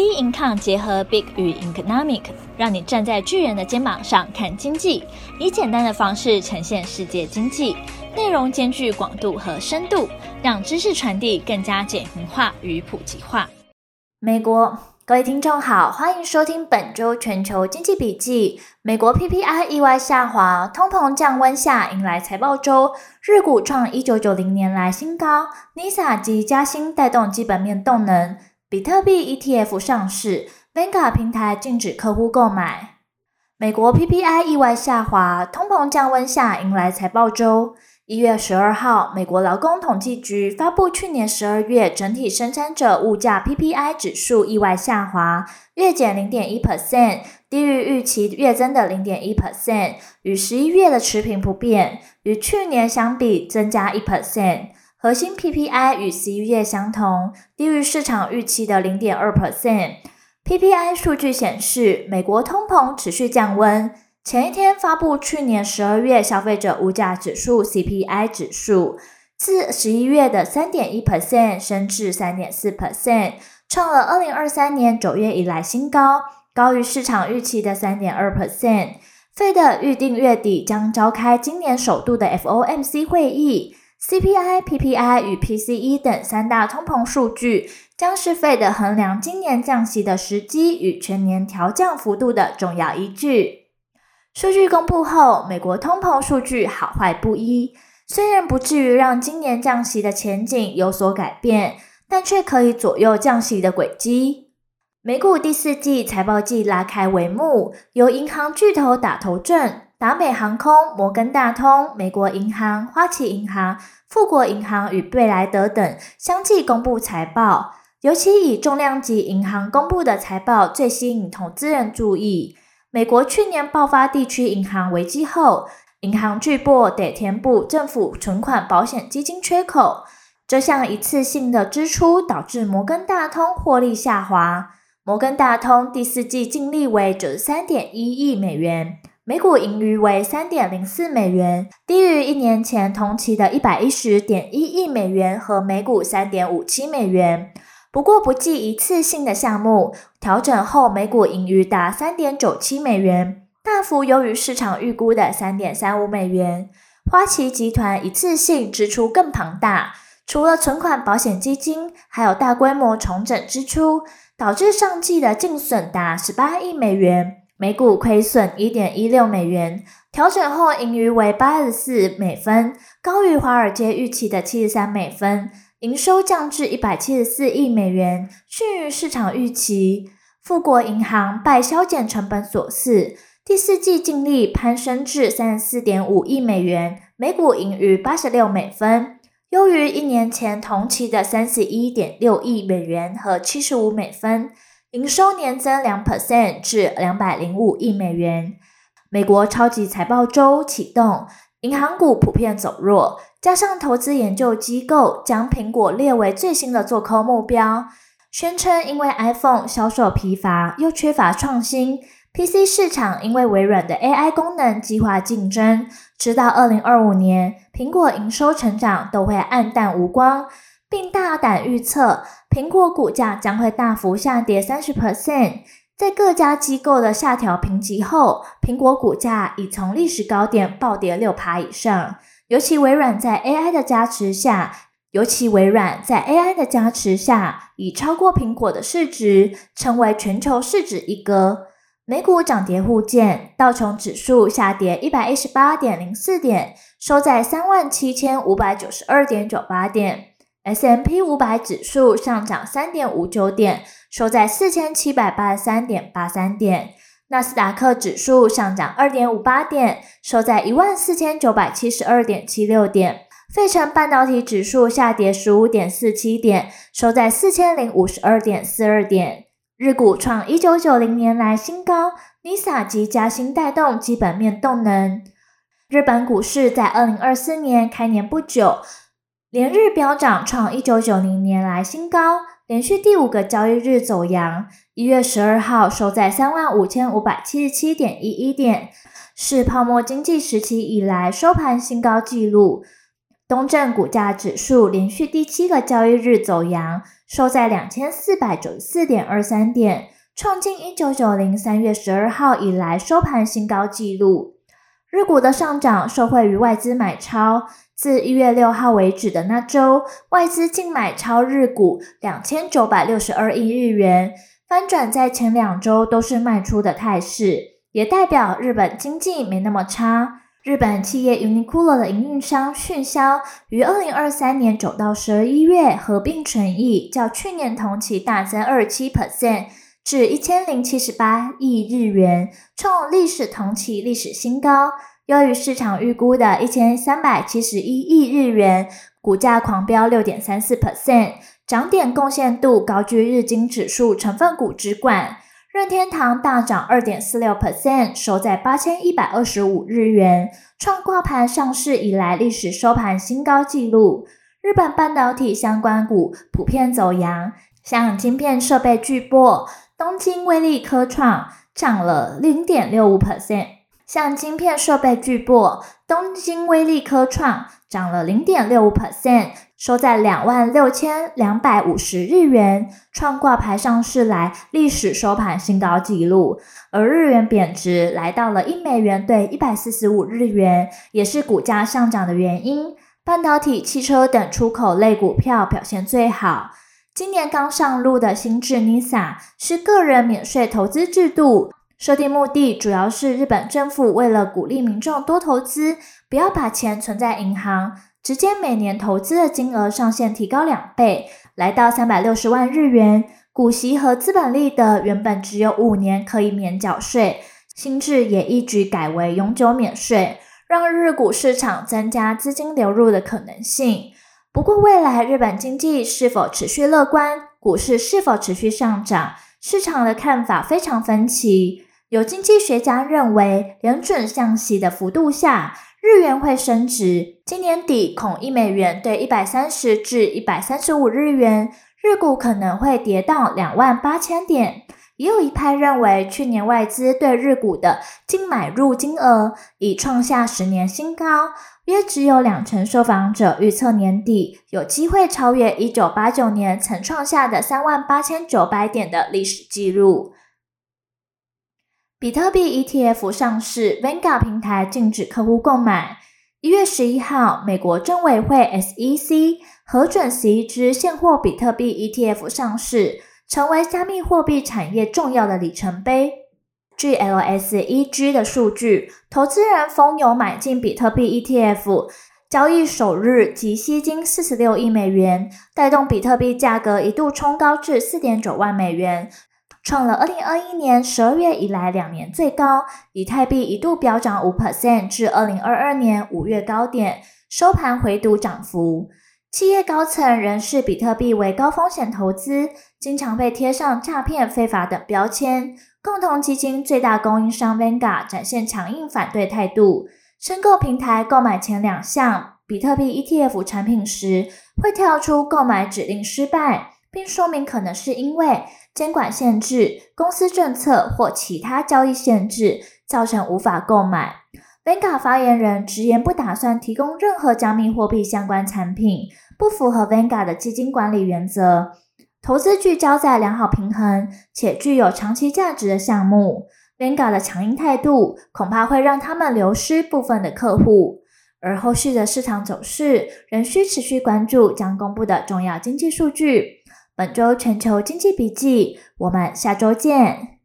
Bincom 结合 Big 与 Economic，让你站在巨人的肩膀上看经济，以简单的方式呈现世界经济，内容兼具广度和深度，让知识传递更加简明化与普及化。美国，各位听众好，欢迎收听本周全球经济笔记。美国 PPI 意外下滑，通膨降温下迎来财报周，日股创一九九零年来新高，NISA 及加薪带动基本面动能。比特币 ETF 上市，Vanca 平台禁止客户购买。美国 PPI 意外下滑，通膨降温下迎来财报周。一月十二号，美国劳工统计局发布去年十二月整体生产者物价 PPI 指数意外下滑，月减零点一 percent，低于预期月增的零点一 percent，与十一月的持平不变，与去年相比增加一 percent。核心 PPI 与十一月相同，低于市场预期的零点二 percent。PPI 数据显示，美国通膨持续降温。前一天发布去年十二月消费者物价指数 CPI 指数，自十一月的三点一 percent 升至三点四 percent，创了二零二三年九月以来新高，高于市场预期的三点二 percent。费德预定月底将召开今年首度的 FOMC 会议。CPI、PPI 与 PCE 等三大通膨数据将是 Fed 衡量今年降息的时机与全年调降幅度的重要依据。数据公布后，美国通膨数据好坏不一，虽然不至于让今年降息的前景有所改变，但却可以左右降息的轨迹。美股第四季财报季拉开帷幕，由银行巨头打头阵。达美航空、摩根大通、美国银行、花旗银行、富国银行与贝莱德等相继公布财报，尤其以重量级银行公布的财报最吸引投资人注意。美国去年爆发地区银行危机后，银行巨擘得填补政府存款保险基金缺口，这项一次性的支出导致摩根大通获利下滑。摩根大通第四季净利为九十三点一亿美元。每股盈余为三点零四美元，低于一年前同期的一百一十点一亿美元和每股三点五七美元。不过，不计一次性的项目，调整后每股盈余达三点九七美元，大幅优于市场预估的三点三五美元。花旗集团一次性支出更庞大，除了存款保险基金，还有大规模重整支出，导致上季的净损达十八亿美元。每股亏损一点一六美元，调整后盈余为八十四美分，高于华尔街预期的七十三美分。营收降至一百七十四亿美元，逊于市场预期。富国银行拜削减成本所赐，第四季净利攀升至三十四点五亿美元，每股盈余八十六美分，优于一年前同期的三十一点六亿美元和七十五美分。营收年增两 percent 至两百零五亿美元。美国超级财报周启动，银行股普遍走弱，加上投资研究机构将苹果列为最新的做空目标，宣称因为 iPhone 销售疲乏又缺乏创新，PC 市场因为微软的 AI 功能激化竞争，直到二零二五年，苹果营收成长都会黯淡无光。并大胆预测，苹果股价将会大幅下跌三十 percent。在各家机构的下调评级后，苹果股价已从历史高点暴跌六趴以上。尤其微软在 AI 的加持下，尤其微软在 AI 的加持下，已超过苹果的市值，成为全球市值一哥。美股涨跌互见，道琼指数下跌一百一十八点零四点，收在三万七千五百九十二点九八点。S M P 五百指数上涨三点五九点，收在四千七百八十三点八三点。纳斯达克指数上涨二点五八点，收在一万四千九百七十二点七六点。费城半导体指数下跌十五点四七点，收在四千零五十二点四二点。日股创一九九零年来新高，NISA 及加薪带动基本面动能。日本股市在二零二四年开年不久。连日飙涨，创一九九零年来新高，连续第五个交易日走阳。一月十二号收在三万五千五百七十七点一一点，是泡沫经济时期以来收盘新高纪录。东证股价指数连续第七个交易日走阳，收在两千四百九十四点二三点，创近一九九零三月十二号以来收盘新高纪录。日股的上涨受惠于外资买超，自一月六号为止的那周，外资净买超日股两千九百六十二亿日元，翻转在前两周都是卖出的态势，也代表日本经济没那么差。日本企业 Uniqlo 的营运商迅销于二零二三年九到十二一月合并损益较去年同期大增二七 percent 至一千零七十八亿日元，创历史同期历史新高，优于市场预估的一千三百七十一亿日元，股价狂飙六点三四 percent，涨点贡献度高居日经指数成分股之冠。任天堂大涨二点四六 percent，收在八千一百二十五日元，创挂牌上市以来历史收盘新高纪录。日本半导体相关股普遍走扬，像晶片设备巨擘东京威力科创涨了零点六五 percent，像晶片设备巨擘东京威力科创涨了零点六五 percent。收在两万六千两百五十日元，创挂牌上市来历史收盘新高纪录。而日元贬值来到了一美元兑一百四十五日元，也是股价上涨的原因。半导体、汽车等出口类股票表现最好。今年刚上路的新制 NISA 是个人免税投资制度，设定目的主要是日本政府为了鼓励民众多投资，不要把钱存在银行。直接每年投资的金额上限提高两倍，来到三百六十万日元。股息和资本利得原本只有五年可以免缴税，新制也一举改为永久免税，让日股市场增加资金流入的可能性。不过，未来日本经济是否持续乐观，股市是否持续上涨，市场的看法非常分歧。有经济学家认为，联准降息的幅度下，日元会升值，今年底恐一美元兑一百三十至一百三十五日元，日股可能会跌到两万八千点。也有一派认为，去年外资对日股的净买入金额已创下十年新高，约只有两成受访者预测年底有机会超越一九八九年曾创下的三万八千九百点的历史纪录。比特币 ETF 上市 vangua 平台禁止客户购买。一月十一号，美国证委会 SEC 核准十一支现货比特币 ETF 上市，成为加密货币产业重要的里程碑。GLS E G 的数据，投资人蜂拥买进比特币 ETF，交易首日即吸金四十六亿美元，带动比特币价格一度冲高至四点九万美元。创了二零二一年十二月以来两年最高，以太币一度飙涨五 percent 至二零二二年五月高点，收盘回吐涨幅。企业高层仍视比特币为高风险投资，经常被贴上诈骗、非法等标签。共同基金最大供应商 vangua 展现强硬反对态度，申购平台购买前两项比特币 ETF 产品时，会跳出购买指令失败，并说明可能是因为。监管限制、公司政策或其他交易限制，造成无法购买。Vanguard 发言人直言不打算提供任何加密货币相关产品，不符合 vangua 的基金管理原则。投资聚焦在良好平衡且具有长期价值的项目。vangua 的强硬态度恐怕会让他们流失部分的客户，而后续的市场走势仍需持续关注将公布的重要经济数据。本周全球经济笔记，我们下周见。